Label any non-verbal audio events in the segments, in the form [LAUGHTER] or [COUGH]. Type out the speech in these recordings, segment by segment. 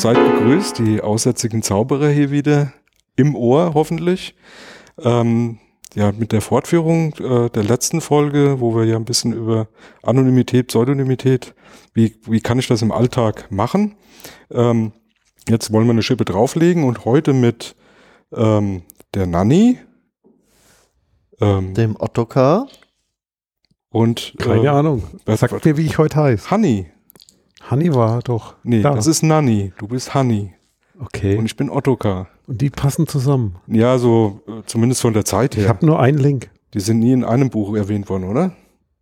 seid gegrüßt, die aussätzigen Zauberer hier wieder im Ohr hoffentlich. Ähm, ja, mit der Fortführung äh, der letzten Folge, wo wir ja ein bisschen über Anonymität, Pseudonymität, wie, wie kann ich das im Alltag machen? Ähm, jetzt wollen wir eine Schippe drauflegen und heute mit ähm, der Nanny, ähm, dem Ottokar und keine äh, Ahnung. Sag mir, wie ich heute heiße. Honey. Honey war doch. Nee, da. das ist Nanny. Du bist Honey. Okay. Und ich bin Ottokar. Und die passen zusammen. Ja, so äh, zumindest von der Zeit her. Ich habe nur einen Link. Die sind nie in einem Buch erwähnt worden, oder?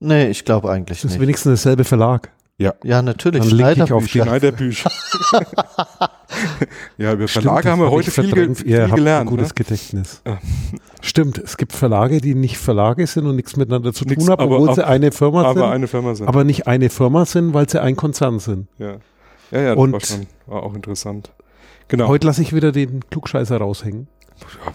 Nee, ich glaube eigentlich nicht. Das ist wenigstens derselbe Verlag. Ja. Ja, natürlich. Dann link ich auf die Schneiderbücher. [LAUGHS] [LAUGHS] ja, über Stimmt, Verlage haben wir heute viel, ge viel Ihr gelernt. Habt ein gutes ne? Gedächtnis. Stimmt, es gibt Verlage, die nicht Verlage sind und nichts miteinander zu Nix, tun haben, obwohl sie eine Firma aber sind. Aber eine Firma sind. Aber nicht eine Firma sind, weil sie ein Konzern sind. Ja. Ja, ja, das und war, schon, war auch interessant. Genau. Heute lasse ich wieder den Klugscheißer raushängen.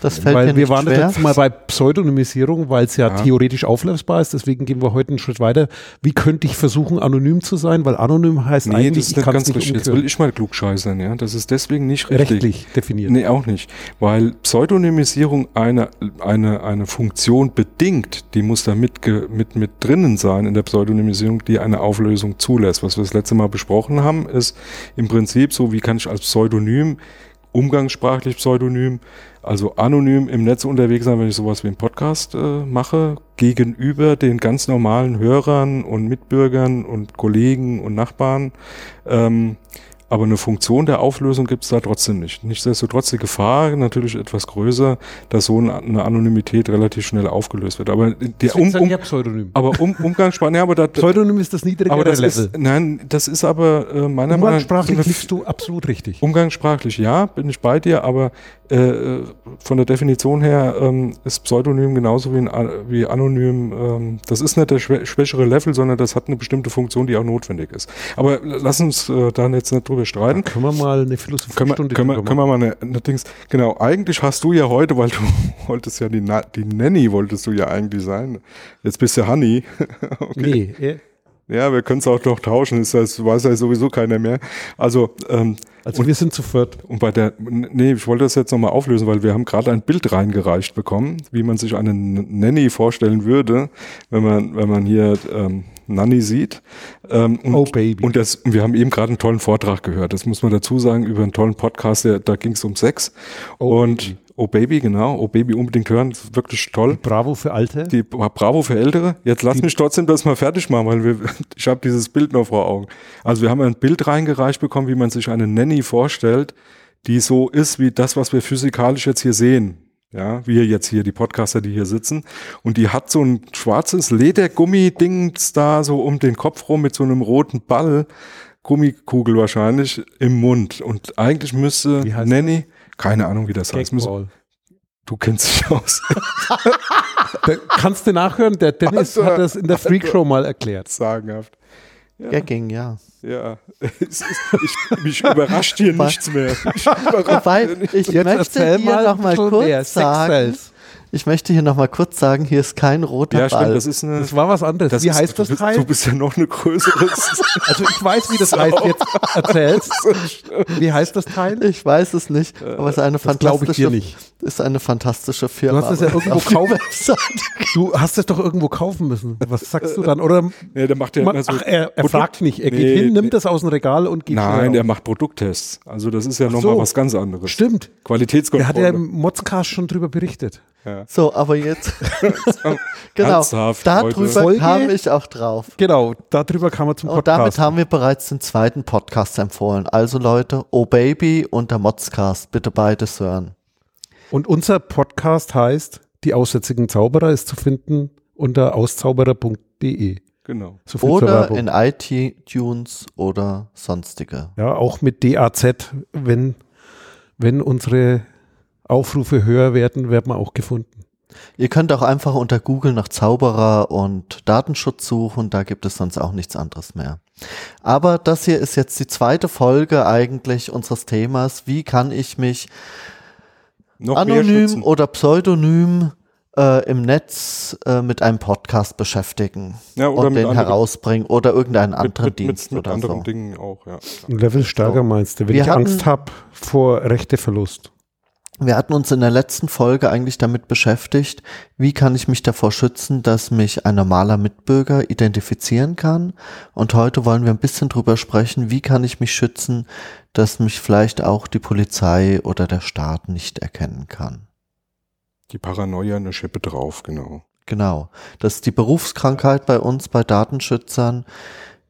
Das fällt weil mir wir waren schwer. das letzte Mal bei Pseudonymisierung, weil es ja, Ja. theoretisch auflösbar ist. Deswegen gehen wir heute einen Schritt weiter. Wie könnte ich versuchen, anonym zu sein? Weil anonym heißt Nee, eigentlich, das ist ich nicht kann es ganz nicht richtig. Jetzt will ich mal klugscheißern, ja. Das ist deswegen nicht richtig. rechtlich definiert. Nee, auch nicht. Weil Pseudonymisierung eine, eine, eine Funktion bedingt, die muss da mit, mit, mit drinnen sein in der Pseudonymisierung, die eine Auflösung zulässt. Was wir das letzte Mal besprochen haben, ist im Prinzip so, wie kann ich als Pseudonym, umgangssprachlich Pseudonym, also anonym im Netz unterwegs sein, wenn ich sowas wie einen Podcast äh, mache, gegenüber den ganz normalen Hörern und Mitbürgern und Kollegen und Nachbarn. Ähm, aber eine Funktion der Auflösung gibt es da trotzdem nicht. Nichtsdestotrotz die Gefahr natürlich etwas größer, dass so eine Anonymität relativ schnell aufgelöst wird. Aber der um, um, ja Pseudonym. aber um, Umgangssprache, ja, aber da, Pseudonym ist das niedrigere aber das Level. ist, nein, das ist aber äh, meiner Meinung nach Umgangssprachlich liegst du absolut richtig. Umgangssprachlich ja, bin ich bei dir, aber äh, von der Definition her ähm, ist Pseudonym genauso wie, ein, A- wie anonym. Ähm, das ist nicht der schwä schwächere Level, sondern das hat eine bestimmte Funktion, die auch notwendig ist. Aber lass uns äh, da jetzt nicht drüber streiten. Können wir mal eine Können wir, Philosophiestunde können, wir, drüber können wir mal eine, eine Dings, genau, eigentlich hast du ja heute, weil du [LAUGHS] wolltest ja die, Na die Nanny wolltest du ja eigentlich sein. Jetzt bist du Honey. [LAUGHS] okay. Nee, äh, Ja, wir können es auch noch tauschen, ist das weiß ja sowieso keiner mehr. Also, ähm, also wir sind zu viert. und bei der, nee, ich wollte das jetzt nochmal auflösen, weil wir haben gerade ein Bild reingereicht bekommen, wie man sich eine N- Nanny vorstellen würde, wenn man, wenn man hier ähm, Nanny sieht. Ähm, und, Oh, Baby. Und das, wir haben eben gerade einen tollen Vortrag gehört. Das muss man dazu sagen, über einen tollen Podcast, der, da ging es um Sex. Oh, und Baby. Oh Baby, genau. Oh Baby unbedingt hören, wirklich toll. Bravo für Alte. Die Bravo für Ältere. Jetzt lass mich trotzdem das mal fertig machen, weil wir, [LAUGHS] ich habe dieses Bild noch vor Augen. Also wir haben ein Bild reingereicht bekommen, wie man sich eine Nanny vorstellt, die so ist wie das, was wir physikalisch jetzt hier sehen. Ja, wir jetzt hier, die Podcaster, die hier sitzen. Und die hat so ein schwarzes Ledergummi-Dings da so um den Kopf rum mit so einem roten Ball, Gummikugel wahrscheinlich, im Mund. Und eigentlich müsste Nanny, keine Ahnung, wie das heißt. Müsste, du kennst dich aus. [LAUGHS] Kannst du nachhören, der Dennis Alter, hat das in der Freak Show mal erklärt. Sagenhaft. Ja. Gagging, ja. Ja, [LAUGHS] ist, ich, mich überrascht hier [LAUGHS] nichts mehr. Mich überrascht Wobei, ich möchte hier mal noch mal schon kurz sagen. Ich möchte hier noch mal kurz sagen, hier ist kein roter Ja, stimmt, Ball. das ist eine. Das war was anderes. das Wie ist, heißt das Teil? Du bist ja noch eine größere. [LAUGHS] Also ich weiß, wie das heißt. Jetzt erzähl's. [LAUGHS] Wie heißt das Teil? ich weiß es nicht, aber es ist eine Das glaube ich fantastische, dir nicht. ist eine fantastische Firma. Du hast es ja irgendwo kaufen-. [LAUGHS] Du hast es doch irgendwo kaufen müssen. Was sagst du dann? Oder nee, der macht ja immer so ach, er, er fragt nicht. Er geht Nee, hin, nimmt nee. das aus dem Regal und geht Nein, raus. macht Produkttests. Also das ist ja nochmal so. was ganz anderes. Stimmt. Der Qualitätskontrolle. hat ja im Modscast schon drüber berichtet. So, aber jetzt, [LAUGHS] [LAUGHS] genau, Ernsthaft, darüber kam ich auch drauf. Genau, darüber kam er zum Und damit Podcast. haben wir bereits den zweiten Podcast empfohlen. Also Leute, Oh Baby und der Modscast, bitte beides hören. Und unser Podcast heißt Die aussätzigen Zauberer ist zu finden unter auszauberer.de. Genau. So Oder in iTunes oder sonstige. Ja, auch mit DAZ, wenn, wenn unsere Aufrufe höher werden, werden wir auch gefunden. Ihr könnt auch einfach unter Google nach Zauberer und Datenschutz suchen, da gibt es sonst auch nichts anderes mehr. Aber das hier ist jetzt die zweite Folge eigentlich unseres Themas. Wie kann ich mich Noch anonym oder pseudonym äh, im Netz äh, mit einem Podcast beschäftigen Ja, oder und den anderen- herausbringen oder irgendeinen anderen mit, mit, Dienst mit, mit oder anderen so. Dingen auch, ja. Ein Level stärker So. meinst du, wenn Wir ich hatten- Angst habe vor Rechteverlust. Wir hatten uns in der letzten Folge eigentlich damit beschäftigt, wie kann ich mich davor schützen, dass mich ein normaler Mitbürger identifizieren kann. Und heute wollen wir ein bisschen drüber sprechen, wie kann ich mich schützen, dass mich vielleicht auch die Polizei oder der Staat nicht erkennen kann. Die Paranoia eine Schippe drauf, genau. Genau. Das ist die Berufskrankheit bei uns, bei Datenschützern.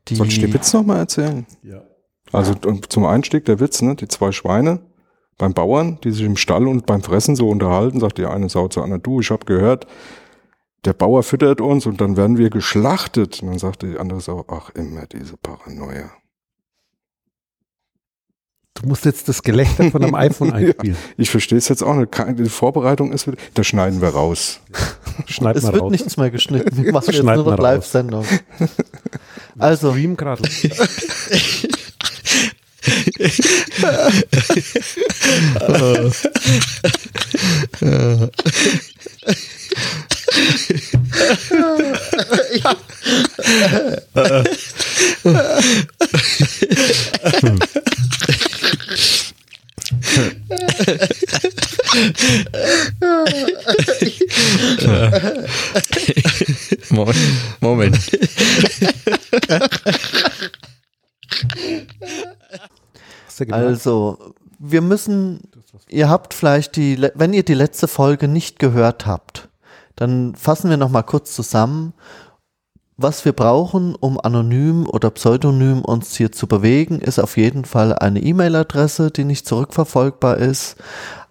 Die Soll ich den Witz nochmal erzählen? Ja. Also und zum Einstieg der Witz, ne? Die zwei Schweine beim Bauern, die sich im Stall und beim Fressen so unterhalten, sagt die eine Sau zur anderen, du, ich habe gehört, der Bauer füttert uns und dann werden wir geschlachtet. Und dann sagt die andere Sau, ach, immer diese Paranoia. Du musst jetzt das Gelächter von einem iPhone [LAUGHS] Ja. einspielen. Ich verstehe es jetzt auch nicht. Keine- Die Vorbereitung ist wieder, das schneiden wir raus. [LAUGHS] Schneid es mal wird raus. nichts mehr geschnitten. Wir [LAUGHS] machen jetzt nur noch. Live-Sendung. Also, Stream gerade. Moment. [LAUGHS] Also, wir müssen, ihr habt vielleicht die, wenn ihr die letzte Folge nicht gehört habt, dann fassen wir nochmal kurz zusammen, was wir brauchen, um anonym oder pseudonym uns hier zu bewegen, ist auf jeden Fall eine E-Mail-Adresse, die nicht zurückverfolgbar ist,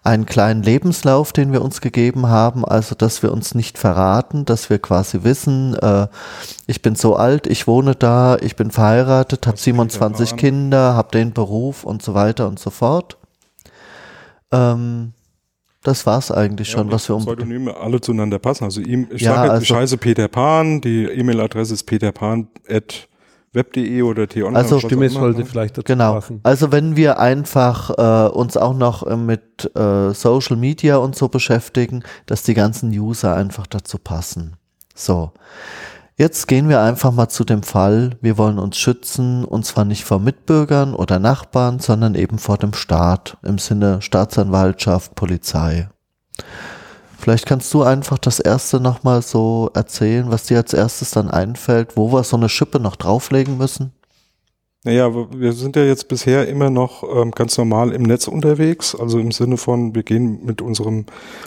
einen kleinen Lebenslauf, den wir uns gegeben haben, also dass wir uns nicht verraten, dass wir quasi wissen, äh, ich bin so alt, ich wohne da, ich bin verheiratet, habe Was steht 27 da an? Kinder, habe den Beruf und so weiter und so fort. Ähm, das war's eigentlich schon, was wir um Pseudonyme alle zueinander passen. Also ihm, ich Ja, sage jetzt, ich also- heiße Peter Pan, die E-Mail-Adresse ist peterpan.web.de oder t-online. Also- Stimme sollte ne? vielleicht dazu Genau. passen. Also wenn wir einfach äh, uns auch noch äh, mit äh, Social Media und so beschäftigen, dass die ganzen User einfach dazu passen. So. Jetzt gehen wir einfach mal zu dem Fall, wir wollen uns schützen, und zwar nicht vor Mitbürgern oder Nachbarn, sondern eben vor dem Staat im Sinne Staatsanwaltschaft, Polizei. Vielleicht kannst du einfach das erste nochmal so erzählen, was dir als erstes dann einfällt, wo wir so eine Schippe noch drauflegen müssen. Naja, wir- sind ja jetzt bisher immer noch ähm, ganz normal im Netz unterwegs, also im Sinne von, wir gehen mit unserem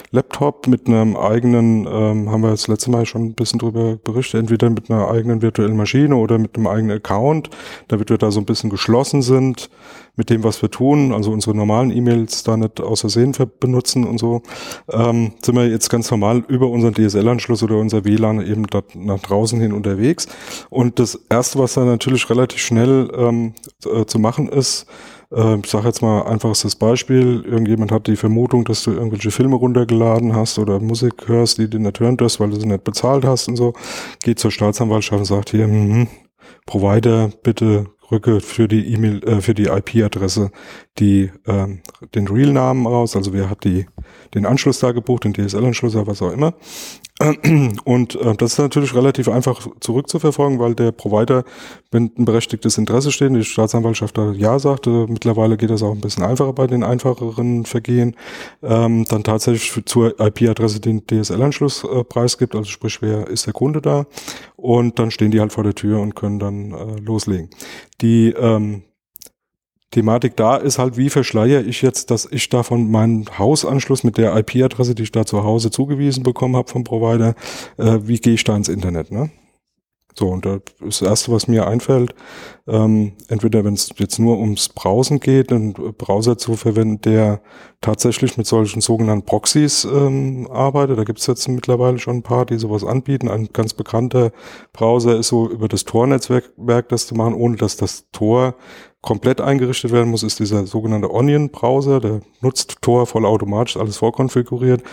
Laptop, mit einem eigenen, ähm, haben wir das letzte Mal schon ein bisschen drüber berichtet, entweder mit einer eigenen virtuellen Maschine oder mit einem eigenen Account, damit wir da so ein bisschen geschlossen sind mit dem, was wir tun, also unsere normalen E-Mails da nicht aus Versehen ver- benutzen und so, ähm, sind wir jetzt ganz normal über unseren DSL-Anschluss oder unser WLAN eben da nach draußen hin unterwegs. Und das Erste, was da natürlich relativ schnell ähm, äh, zu machen ist, äh, ich sage jetzt mal einfachstes Beispiel, irgendjemand hat die Vermutung, dass du irgendwelche Filme runtergeladen hast oder Musik hörst, die du nicht hören darfst, weil du sie nicht bezahlt hast und so, geht zur Staatsanwaltschaft und sagt hier, mhm, Provider, bitte rücke für die E-Mail, äh, für die IP-Adresse die ähm, den Real-Namen raus, also wer hat die den Anschluss da gebucht, den DSL-Anschluss oder was auch immer. [CLEARS THROAT] Und äh, das ist natürlich relativ einfach zurückzuverfolgen, weil der Provider, wenn ein berechtigtes Interesse steht, die Staatsanwaltschaft da Ja sagt, äh, mittlerweile geht das auch ein bisschen einfacher bei den einfacheren Vergehen, ähm, dann tatsächlich zur IP-Adresse den DSL-Anschluss äh, preisgibt, also sprich, wer ist der Kunde da? Und dann stehen die halt vor der Tür und können dann äh, loslegen. Die ähm, Thematik da ist halt, wie verschleier ich jetzt, dass ich davon meinen Hausanschluss mit der IP-Adresse, die ich da zu Hause zugewiesen bekommen habe vom Provider, äh, wie gehe ich da ins Internet, ne? So, und das Erste, was mir einfällt, ähm, entweder wenn es jetzt nur ums Browsen geht, einen Browser zu verwenden, der tatsächlich mit solchen sogenannten Proxys ähm, arbeitet. Da gibt es jetzt mittlerweile schon ein paar, die sowas anbieten. Ein ganz bekannter Browser ist so über das Tor-Netzwerk Werk das zu machen, ohne dass das Tor komplett eingerichtet werden muss, ist dieser sogenannte Onion-Browser. Der nutzt Tor vollautomatisch, alles vorkonfiguriert.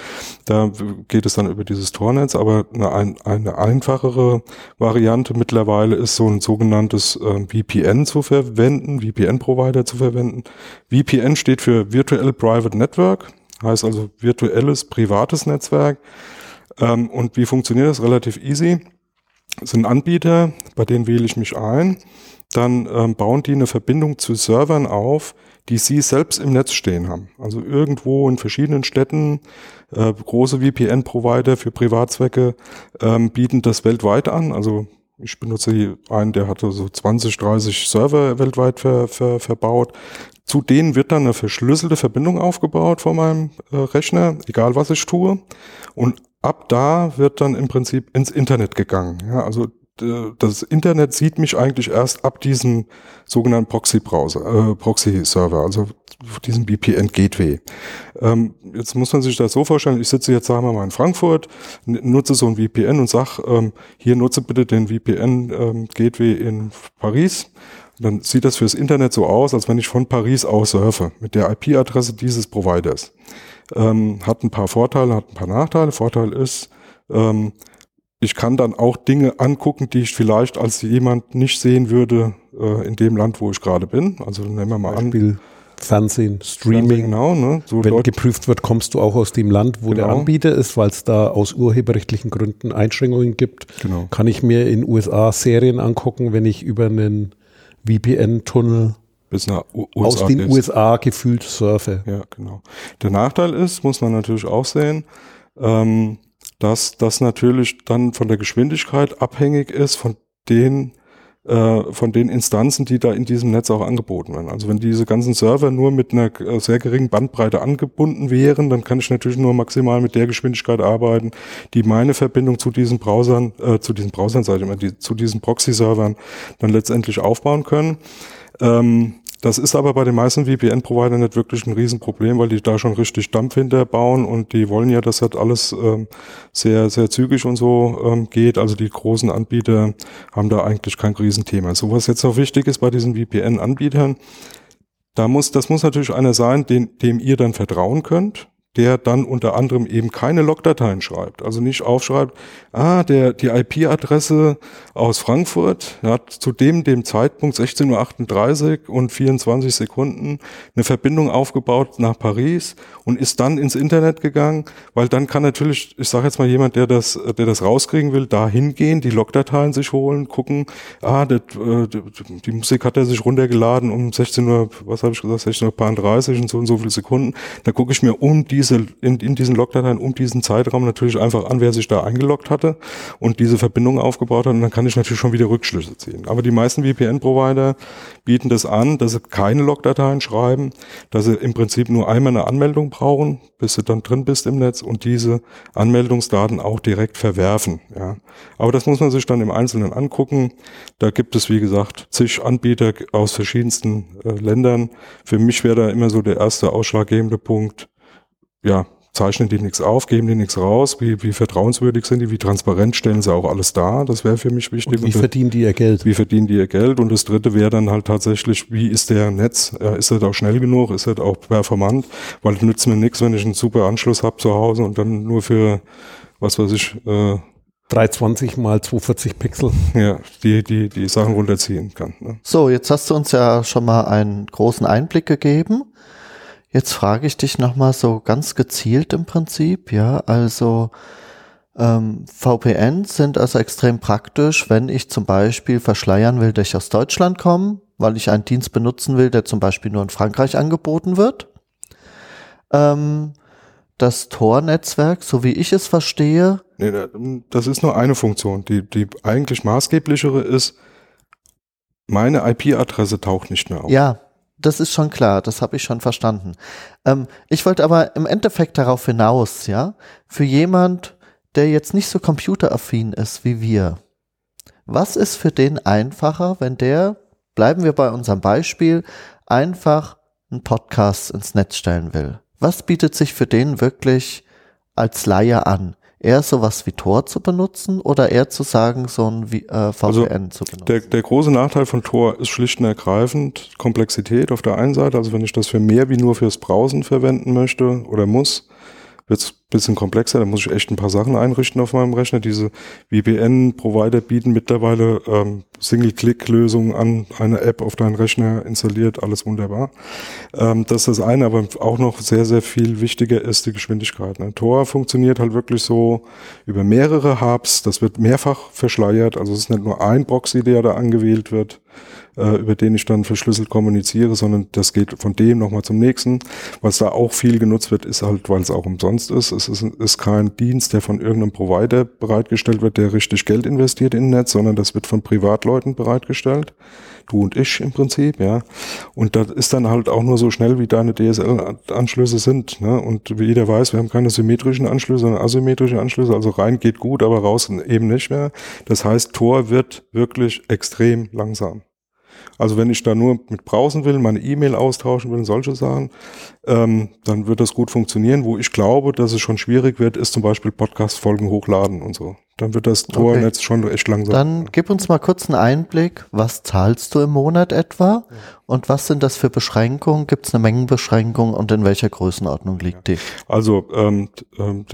Da geht es dann über dieses Tornetz, aber eine, ein, eine einfachere Variante mittlerweile ist so ein sogenanntes äh, VPN zu verwenden, VPN-Provider zu verwenden. VPN steht für Virtual Private Network, heißt also virtuelles privates Netzwerk. Ähm, und wie funktioniert das? Relativ easy. Sind Anbieter, bei denen wähle ich mich ein. Dann ähm, bauen die eine Verbindung zu Servern auf, die sie selbst im Netz stehen haben. Also irgendwo in verschiedenen Städten, äh, große VPN-Provider für Privatzwecke ähm, bieten das weltweit an. Also ich benutze einen, der hatte so 20, 30 Server weltweit ver, ver, verbaut. Zu denen wird dann eine verschlüsselte Verbindung aufgebaut von meinem äh, Rechner, egal was ich tue. Und ab da wird dann im Prinzip ins Internet gegangen. Ja, also das Internet sieht mich eigentlich erst ab diesem sogenannten Proxy-Browser, äh, Proxy-Server, also diesem VPN-Gateway. Ähm, jetzt muss man sich das so vorstellen, ich sitze jetzt, sagen wir mal, in Frankfurt, nutze so ein VPN und sag, ähm, hier nutze bitte den VPN-Gateway ähm, in Paris. Dann sieht das fürs Internet so aus, als wenn ich von Paris aus surfe, mit der IP-Adresse dieses Providers. Ähm, hat ein paar Vorteile, hat ein paar Nachteile. Vorteil ist, ähm, ich kann dann auch Dinge angucken, die ich vielleicht als jemand nicht sehen würde äh, in dem Land, wo ich gerade bin. Also nehmen wir mal Beispiel an. Fernsehen, Streaming. Fernsehen, genau, ne? so Wenn Leute, geprüft wird, kommst du auch aus dem Land, wo genau. der Anbieter ist, weil es da aus urheberrechtlichen Gründen Einschränkungen gibt. Genau. Kann ich mir in USA Serien angucken, wenn ich über einen VPN-Tunnel bis nach USA aus den ist. USA gefühlt surfe. Ja, genau. Der Nachteil ist, muss man natürlich auch sehen, ähm, dass das natürlich dann von der Geschwindigkeit abhängig ist von den äh, von den Instanzen, die da in diesem Netz auch angeboten werden. Also wenn diese ganzen Server nur mit einer äh, sehr geringen Bandbreite angebunden wären, dann kann ich natürlich nur maximal mit der Geschwindigkeit arbeiten, die meine Verbindung zu diesen Browsern, äh, zu diesen Browsern, sage ich immer, die, zu diesen Proxy-Servern dann letztendlich aufbauen können. Ähm, das ist aber bei den meisten VPN-Providern nicht wirklich ein Riesenproblem, weil die da schon richtig Dampf hinterbauen und die wollen ja, dass das alles ähm, sehr, sehr zügig und so ähm, geht. Also die großen Anbieter haben da eigentlich kein Riesenthema. So was jetzt noch wichtig ist bei diesen VPN-Anbietern, da muss, das muss natürlich einer sein, den, dem ihr dann vertrauen könnt der dann unter anderem eben keine Logdateien schreibt. Also nicht aufschreibt, ah, der, die IP-Adresse aus Frankfurt hat zu dem, dem Zeitpunkt 16.38 Uhr und 24 Sekunden eine Verbindung aufgebaut nach Paris und ist dann ins Internet gegangen, weil dann kann natürlich, ich sage jetzt mal jemand, der das, der das rauskriegen will, da hingehen, die Logdateien sich holen, gucken, ah, das, äh, die Musik hat er sich runtergeladen um 16 Uhr, was habe ich gesagt, 16.30 Uhr und so und so viele Sekunden. Da gucke ich mir um die diese, in, in diesen Logdateien um diesen Zeitraum natürlich einfach an, wer sich da eingeloggt hatte und diese Verbindung aufgebaut hat und dann kann ich natürlich schon wieder Rückschlüsse ziehen. Aber die meisten VPN-Provider bieten das an, dass sie keine Logdateien schreiben, dass sie im Prinzip nur einmal eine Anmeldung brauchen, bis du dann drin bist im Netz und diese Anmeldungsdaten auch direkt verwerfen. Ja. Aber das muss man sich dann im Einzelnen angucken. Da gibt es, wie gesagt, zig Anbieter aus verschiedensten äh, Ländern. Für mich wäre da immer so der erste ausschlaggebende Punkt, ja, zeichnen die nichts auf, geben die nichts raus, wie, wie vertrauenswürdig sind die, wie transparent stellen sie auch alles dar, das wäre für mich wichtig. Und wie und verdienen die ihr Geld? Wie verdienen die ihr Geld? Und das dritte wäre dann halt tatsächlich, wie ist der Netz? Ist das auch schnell genug? Ist das auch performant? Weil nützt mir nichts, wenn ich einen super Anschluss habe zu Hause und dann nur für, was weiß ich, äh, 320 mal 240 Pixel. Ja, die, die, die Sachen runterziehen kann. Ne? So, jetzt hast du uns ja schon mal einen großen Einblick gegeben. Jetzt frage ich dich nochmal so ganz gezielt im Prinzip, ja, also ähm, VPNs sind also extrem praktisch, wenn ich zum Beispiel verschleiern will, dass ich aus Deutschland komme, weil ich einen Dienst benutzen will, der zum Beispiel nur in Frankreich angeboten wird. Ähm, das Tor-Netzwerk, so wie ich es verstehe. Nee, das ist nur eine Funktion. Die, die eigentlich maßgeblichere ist, meine IP-Adresse taucht nicht mehr auf. Ja, das ist schon klar, das habe ich schon verstanden. Ähm, ich wollte aber im Endeffekt darauf hinaus, ja, für jemand, der jetzt nicht so computeraffin ist wie wir, was ist für den einfacher, wenn der, bleiben wir bei unserem Beispiel, einfach einen Podcast ins Netz stellen will? Was bietet sich für den wirklich als Laie an? Eher sowas wie Tor zu benutzen oder eher zu sagen, so ein äh, VPN also zu benutzen? Der, der große Nachteil von Tor ist schlicht und ergreifend Komplexität auf der einen Seite. Also wenn ich das für mehr wie nur fürs Browsen verwenden möchte oder muss, wird es bisschen komplexer, da muss ich echt ein paar Sachen einrichten auf meinem Rechner. Diese VPN-Provider bieten mittlerweile ähm, Single-Click-Lösungen an, eine App auf deinen Rechner installiert, alles wunderbar. Ähm, das ist das eine, aber auch noch sehr, sehr viel wichtiger ist die Geschwindigkeit. Ne? Tor funktioniert halt wirklich so über mehrere Hubs, das wird mehrfach verschleiert, also es ist nicht nur ein Proxy, der da angewählt wird, äh, über den ich dann verschlüsselt kommuniziere, sondern das geht von dem nochmal zum nächsten. Was da auch viel genutzt wird, ist halt, weil es auch umsonst ist. Es ist, ist kein Dienst, der von irgendeinem Provider bereitgestellt wird, der richtig Geld investiert in Netz, sondern das wird von Privatleuten bereitgestellt. Du und ich im Prinzip, ja. Und das ist dann halt auch nur so schnell, wie deine DSL-Anschlüsse sind. Ne? Und wie jeder weiß, wir haben keine symmetrischen Anschlüsse, sondern asymmetrische Anschlüsse. Also rein geht gut, aber raus eben nicht mehr. Das heißt, Tor wird wirklich extrem langsam. Also wenn ich da nur mit browsen will, meine E-Mail austauschen will, solche Sachen, ähm, dann wird das gut funktionieren. Wo ich glaube, dass es schon schwierig wird, ist zum Beispiel Podcast-Folgen hochladen und so. Dann wird das Tornetz okay. schon echt langsam. Dann gib uns mal kurz einen Einblick. Was zahlst du im Monat etwa? Und was sind das für Beschränkungen? Gibt es eine Mengenbeschränkung und in welcher Größenordnung liegt die? Also ähm, ähm,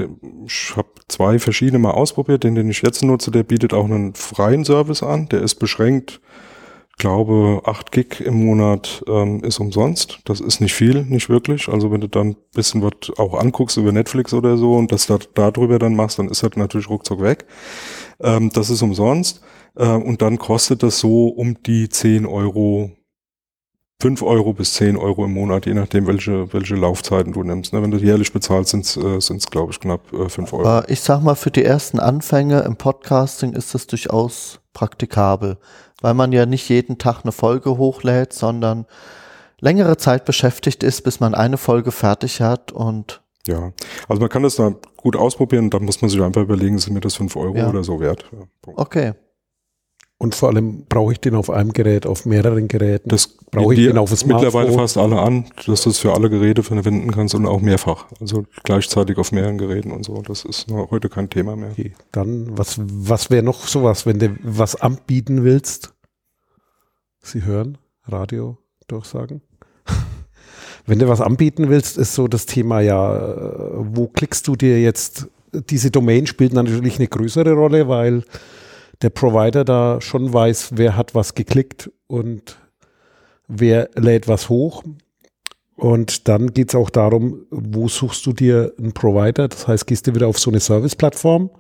ich habe zwei verschiedene mal ausprobiert. Den, den ich jetzt nutze, der bietet auch einen freien Service an. Der ist beschränkt glaube, 8 Gig im Monat ähm, ist umsonst. Das ist nicht viel, nicht wirklich. Also wenn du dann bisschen was auch anguckst über Netflix oder so und das da, darüber dann machst, dann ist das natürlich ruckzuck weg. Ähm, das ist umsonst. Äh, und dann kostet das so um die 10 Euro 5 Euro bis 10 Euro im Monat, je nachdem, welche, welche Laufzeiten du nimmst. Ne? Wenn du jährlich bezahlst, sind es, äh, glaube ich, knapp äh, 5 Euro. Aber ich sag mal, für die ersten Anfänge im Podcasting ist das durchaus praktikabel weil man ja nicht jeden Tag eine Folge hochlädt, sondern längere Zeit beschäftigt ist, bis man eine Folge fertig hat und ja, also man kann das da gut ausprobieren, da muss man sich einfach überlegen, sind mir das 5 Euro ja. oder so wert. Ja, okay. Und vor allem brauche ich den auf einem Gerät, auf mehreren Geräten. Das brauche ich den auf dem Smartphone. Mittlerweile fast alle an, dass du es für alle Geräte verwenden kannst und auch mehrfach. Also gleichzeitig auf mehreren Geräten und so. Das ist heute kein Thema mehr. Okay. Dann, was, was wäre noch sowas, wenn du was anbieten willst? Sie hören Radio durchsagen. [LAUGHS] wenn du was anbieten willst, ist so das Thema ja, äh, wo klickst du dir jetzt? Diese Domain spielt natürlich eine größere Rolle, weil der Provider da schon weiß, wer hat was geklickt und wer lädt was hoch. Und dann geht es auch darum, wo suchst du dir einen Provider? Das heißt, gehst du wieder auf so eine Service-Plattform,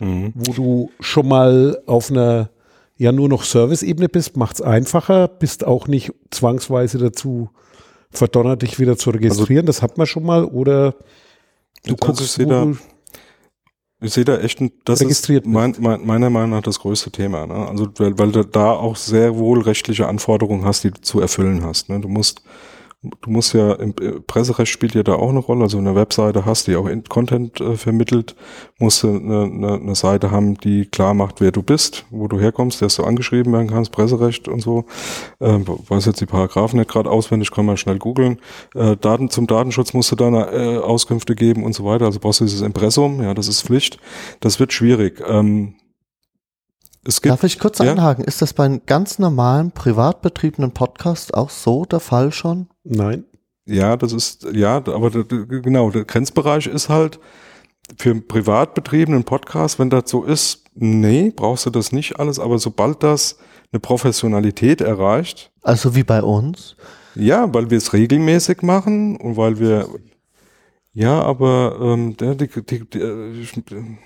mhm. wo du schon mal auf einer ja nur noch Service-Ebene bist, macht es einfacher, bist auch nicht zwangsweise dazu verdonnert, dich wieder zu registrieren. Also, das hat man schon mal. Oder du guckst, wo du ich sehe da echt, ein, das ist mein, mein, meiner Meinung nach das größte Thema. Ne? Also weil, weil du da auch sehr wohl rechtliche Anforderungen hast, die du zu erfüllen hast. Ne? Du musst du musst ja, im äh, Presserecht spielt ja da auch eine Rolle, also eine Webseite hast, die auch Content äh, vermittelt, musst du eine, eine, eine, Seite haben, die klar macht, wer du bist, wo du herkommst, dass du angeschrieben werden kannst, Presserecht und so. Äh, weiß jetzt die Paragraphen nicht gerade auswendig, kann man schnell googeln. Äh, Daten zum Datenschutz musst du da äh, Auskünfte geben und so weiter, also brauchst du dieses Impressum, ja, das ist Pflicht. Das wird schwierig. Ähm, es gibt, Darf ich kurz ja? einhaken? Ist das bei einem ganz normalen, privat betriebenen Podcast auch so der Fall schon? Nein. Ja, das ist, ja, aber genau, der Grenzbereich ist halt für einen privat betriebenen Podcast, wenn das so ist, nee, brauchst du das nicht alles, aber sobald das eine Professionalität erreicht. Also wie bei uns? Ja, weil wir es regelmäßig machen und weil wir, ja, aber ähm, die, die, die,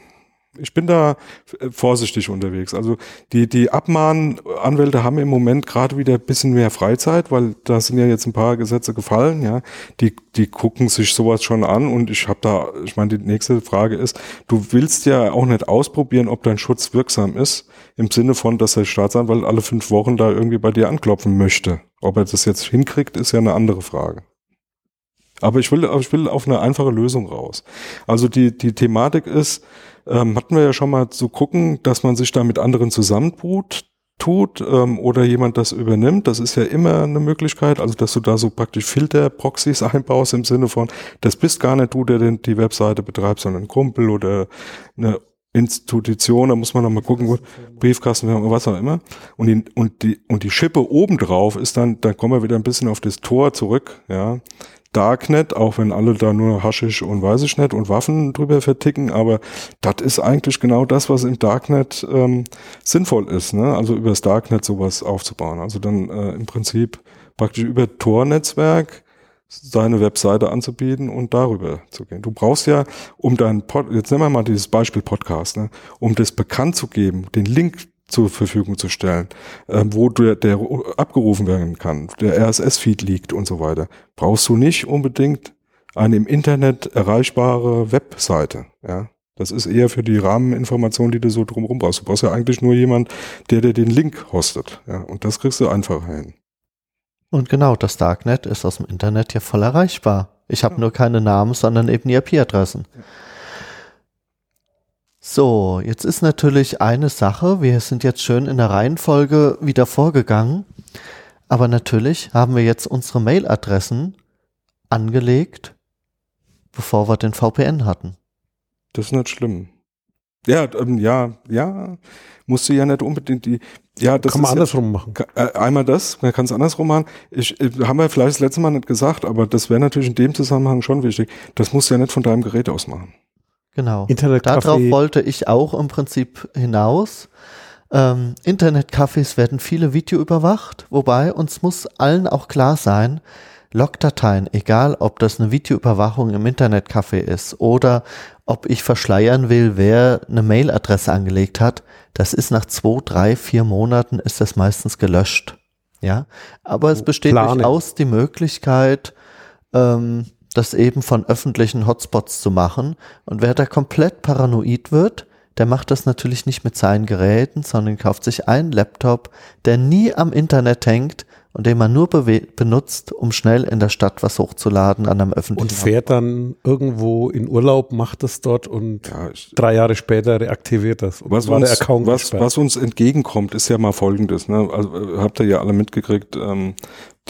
ich bin da äh, vorsichtig unterwegs. Also die, die Abmahnanwälte haben im Moment gerade wieder ein bisschen mehr Freizeit, weil da sind ja jetzt ein paar Gesetze gefallen, ja. Die, die gucken sich sowas schon an und ich habe da, ich meine, die nächste Frage ist, du willst ja auch nicht ausprobieren, ob dein Schutz wirksam ist, im Sinne von, dass der Staatsanwalt alle fünf Wochen da irgendwie bei dir anklopfen möchte. Ob er das jetzt hinkriegt, ist ja eine andere Frage. Aber ich will, ich will auf eine einfache Lösung raus. Also die, die Thematik ist, ähm, hatten wir ja schon mal zu gucken, dass man sich da mit anderen zusammentut tut ähm, oder jemand das übernimmt. Das ist ja immer eine Möglichkeit, also dass du da so praktisch Filter-Proxys [LAUGHS] einbaust im Sinne von, das bist gar nicht du, der den, die Webseite betreibt, sondern ein Kumpel oder eine Institution, da muss man noch mal gucken, Briefkasten, was auch immer. Und die, und die, und die Schippe obendrauf ist dann, da kommen wir wieder ein bisschen auf das Tor zurück, ja Darknet, auch wenn alle da nur Haschisch und weiß ich nicht und Waffen drüber verticken, aber das ist eigentlich genau das, was im Darknet ähm, sinnvoll ist, ne? Also übers Darknet sowas aufzubauen. Also dann äh, im Prinzip praktisch über Tor-Netzwerk seine Webseite anzubieten und darüber zu gehen. Du brauchst ja, um dein Pod, jetzt nehmen wir mal dieses Beispiel Podcast, ne, um das bekannt zu geben, den Link zur Verfügung zu stellen, äh, wo der, der abgerufen werden kann, der RSS-Feed liegt und so weiter, brauchst du nicht unbedingt eine im Internet erreichbare Webseite. Ja, das ist eher für die Rahmeninformationen, die du so drumherum brauchst. Du brauchst ja eigentlich nur jemand, der dir den Link hostet. Ja, und das kriegst du einfacher hin. Und genau, das Darknet ist aus dem Internet ja voll erreichbar. Ich habe ja. nur keine Namen, sondern eben die IP-Adressen. Ja. So, jetzt ist natürlich eine Sache, wir sind jetzt schön in der Reihenfolge wieder vorgegangen, aber natürlich haben wir jetzt unsere Mailadressen angelegt, bevor wir den VPN hatten. Das ist nicht schlimm. Ja, ähm, ja, ja, musst du ja nicht unbedingt die, ja, das kann man andersrum ja, machen. Äh, einmal das, man kann es andersrum machen. Ich, ich, haben wir vielleicht das letzte Mal nicht gesagt, aber das wäre natürlich in dem Zusammenhang schon wichtig. Das musst du ja nicht von deinem Gerät aus machen. Genau. Darauf wollte ich auch im Prinzip hinaus. Ähm, Internetcafés werden viele Video überwacht, wobei uns muss allen auch klar sein, Logdateien, egal ob das eine Videoüberwachung im Internetcafé ist oder ob ich verschleiern will, wer eine Mailadresse angelegt hat, das ist nach zwei, drei, vier Monaten ist das meistens gelöscht. Ja, aber es besteht Plane. durchaus die Möglichkeit, ähm, das eben von öffentlichen Hotspots zu machen. Und wer da komplett paranoid wird, der macht das natürlich nicht mit seinen Geräten, sondern kauft sich einen Laptop, der nie am Internet hängt und den man nur benutzt, um schnell in der Stadt was hochzuladen an einem öffentlichen Und fährt Hotspot. dann irgendwo in Urlaub, macht es dort und ja, drei Jahre später reaktiviert das. Was uns, was, was, uns entgegenkommt, ist ja mal folgendes. Ne? Also äh, habt ihr ja alle mitgekriegt, ähm,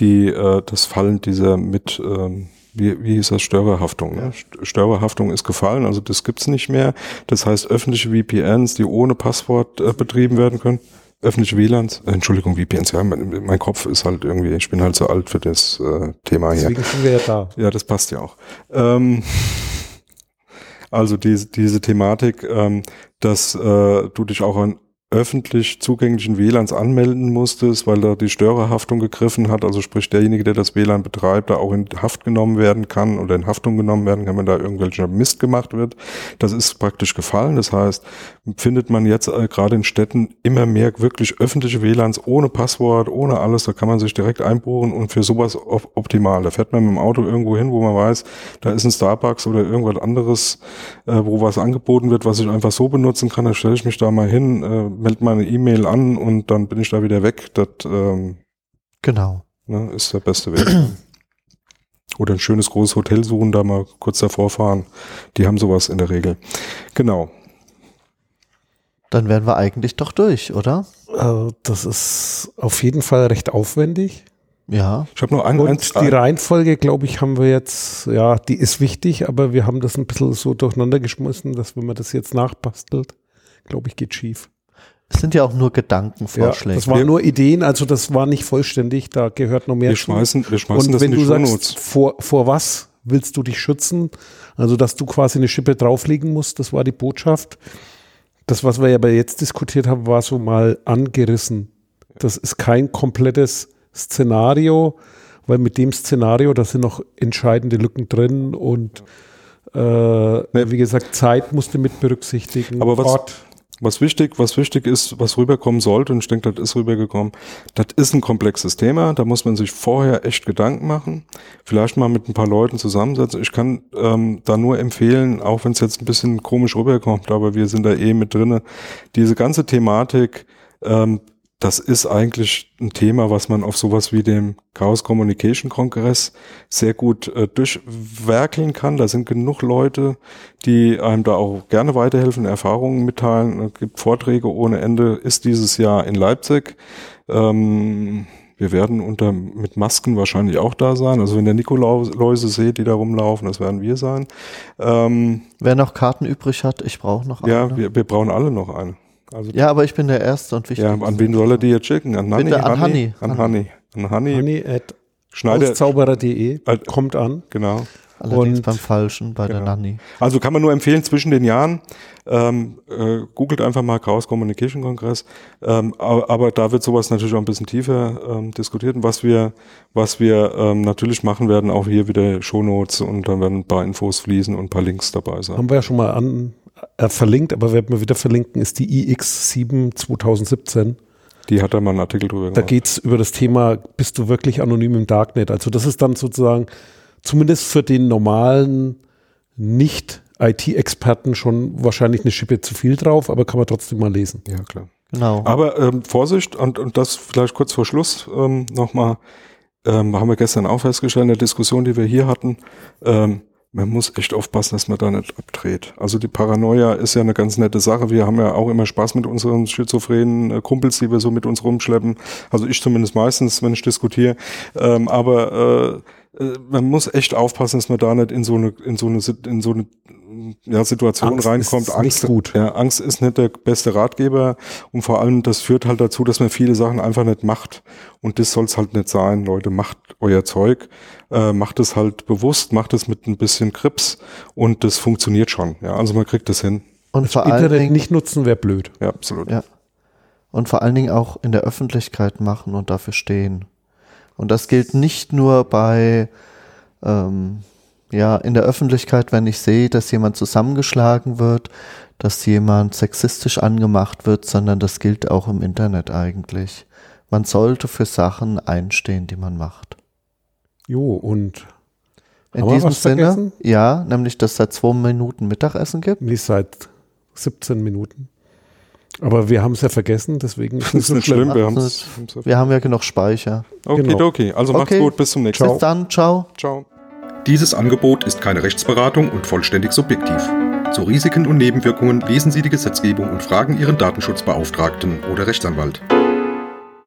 die äh, das Fallen dieser mit ähm, wie, wie hieß das, Störerhaftung. Ne? Störerhaftung ist gefallen, also das gibt's nicht mehr. Das heißt, öffentliche VPNs, die ohne Passwort äh, betrieben werden können, öffentliche WLANs, äh, Entschuldigung, VPNs, ja, mein, mein, Kopf ist halt irgendwie, ich bin halt so alt für das äh, Thema hier. Deswegen sind wir ja da. Ja, das passt ja auch. Ähm, also diese, diese Thematik, ähm, dass äh, du dich auch an öffentlich zugänglichen WLANs anmelden musstest, weil da die Störerhaftung gegriffen hat, also sprich derjenige, der das WLAN betreibt, da auch in Haft genommen werden kann oder in Haftung genommen werden kann, wenn da irgendwelcher Mist gemacht wird. Das ist praktisch gefallen. Das heißt, findet man jetzt äh, gerade in Städten immer mehr wirklich öffentliche WLANs ohne Passwort, ohne alles, da kann man sich direkt einbuchen und für sowas op optimal. Da fährt man mit dem Auto irgendwo hin, wo man weiß, da ist ein Starbucks oder irgendwas anderes, äh, wo was angeboten wird, was ich einfach so benutzen kann, da stelle ich mich da mal hin, äh, melde meine E-Mail an und dann bin ich da wieder weg. Das ähm, genau. Ne, ist der beste Weg. [CLEARS THROAT] Oder ein schönes großes Hotel suchen, da mal kurz davor fahren. Die haben sowas in der Regel. Genau. Dann wären wir eigentlich doch durch, oder? Äh, das ist auf jeden Fall recht aufwendig. Ja. Ich habe nur ein, Und eins, die Reihenfolge, glaube ich, haben wir jetzt, ja, die ist wichtig, aber wir haben das ein bisschen so durcheinander geschmissen, dass wenn man das jetzt nachbastelt, glaube ich, geht schief. Es sind ja auch nur Gedankenvorschläge. Ja, das waren nur Ideen, also das war nicht vollständig, da gehört noch mehr wir schmeißen, wir schmeißen Und das wenn in die du sagst, vor, vor was willst du dich schützen? Also, dass du quasi eine Schippe drauflegen musst, das war die Botschaft. Das, was wir ja bei jetzt diskutiert haben, war so mal angerissen. Das ist kein komplettes Szenario, weil mit dem Szenario, da sind noch entscheidende Lücken drin und äh, wie gesagt, Zeit musste mit berücksichtigen. Aber was, Ort. Was wichtig, was wichtig ist, was rüberkommen sollte, und ich denke, das ist rübergekommen, das ist ein komplexes Thema, da muss man sich vorher echt Gedanken machen, vielleicht mal mit ein paar Leuten zusammensetzen. Ich kann ähm, da nur empfehlen, auch wenn es jetzt ein bisschen komisch rüberkommt, aber wir sind da eh mit drinne, diese ganze Thematik ähm, das ist eigentlich ein Thema, was man auf sowas wie dem Chaos Communication Kongress sehr gut äh, durchwerkeln kann. Da sind genug Leute, die einem da auch gerne weiterhelfen, Erfahrungen mitteilen. Es gibt Vorträge ohne Ende. Ist dieses Jahr in Leipzig. Ähm, wir werden unter, mit Masken wahrscheinlich auch da sein. Also wenn der Nikoläuse seht, die da rumlaufen, das werden wir sein. Ähm, Wer noch Karten übrig hat, ich brauche noch eine. Ja, wir, wir brauchen alle noch eine. Also ja, aber ich bin der Erste und wichtigste. Ja, an wen soll er die jetzt schicken? An Honey? Bitte an Honey. An Honey. An Honey. Honey at Schneider. Auszauberer.de kommt an. Genau. Allerdings und, beim Falschen, bei genau. der Nanny. Also kann man nur empfehlen, zwischen den Jahren, ähm, äh, googelt einfach mal Chaos Communication Kongress, ähm, aber, aber, da wird sowas natürlich auch ein bisschen tiefer ähm, diskutiert. Und was wir, was wir ähm, natürlich machen werden, auch hier wieder Shownotes und dann werden ein paar Infos fließen und ein paar Links dabei sein. Haben wir ja schon mal an, äh, verlinkt, aber werden wir wieder verlinken, ist die iX7 2017. Die hat da mal einen Artikel drüber gemacht. Da geht's über das Thema, bist du wirklich anonym im Darknet? Also das ist dann sozusagen zumindest für den normalen Nicht-IT-Experten schon wahrscheinlich eine Schippe zu viel drauf, aber kann man trotzdem mal lesen. Ja, klar. Genau. Aber ähm, Vorsicht, und, und das vielleicht kurz vor Schluss ähm, nochmal, ähm, haben wir gestern auch festgestellt in der Diskussion, die wir hier hatten, ähm, man muss echt aufpassen, dass man da nicht abdreht. Also die Paranoia ist ja eine ganz nette Sache. Wir haben ja auch immer Spaß mit unseren schizophrenen äh, Kumpels, die wir so mit uns rumschleppen. Also ich zumindest meistens, wenn ich diskutiere. Ähm, aber äh, äh man muss echt aufpassen, dass man da nicht in so eine, in so eine, in so eine ja, Situation Angst reinkommt. Angst, gut. Ja, Angst ist nicht der beste Ratgeber und vor allem das führt halt dazu, dass man viele Sachen einfach nicht macht und das soll es halt nicht sein. Leute, macht euer Zeug, äh, macht es halt bewusst, macht es mit ein bisschen Krips und das funktioniert schon. Ja, also man kriegt das hin. Und vor Internet allen Dingen, nicht nutzen wäre blöd. Ja, absolut. Ja. Und vor allen Dingen auch in der Öffentlichkeit machen und dafür stehen. Und das gilt nicht nur bei ähm, ja, in der Öffentlichkeit, wenn ich sehe, dass jemand zusammengeschlagen wird, dass jemand sexistisch angemacht wird, sondern das gilt auch im Internet eigentlich. Man sollte für Sachen einstehen, die man macht. Jo, und in diesem Sinne, vergessen? ja, nämlich, dass es seit zwei Minuten Mittagessen gibt. Nicht seit 17 Minuten. Aber wir haben es ja vergessen, deswegen ist [LAUGHS] es nicht schlimm. Wir, wir, haben ja genug Speicher. Okay, genau. okay. Also macht's okay. gut, bis zum nächsten Mal. Bis dann, ciao. Ciao. Dieses Angebot ist keine Rechtsberatung und vollständig subjektiv. Zu Risiken und Nebenwirkungen lesen Sie die Gesetzgebung und fragen Ihren Datenschutzbeauftragten oder Rechtsanwalt.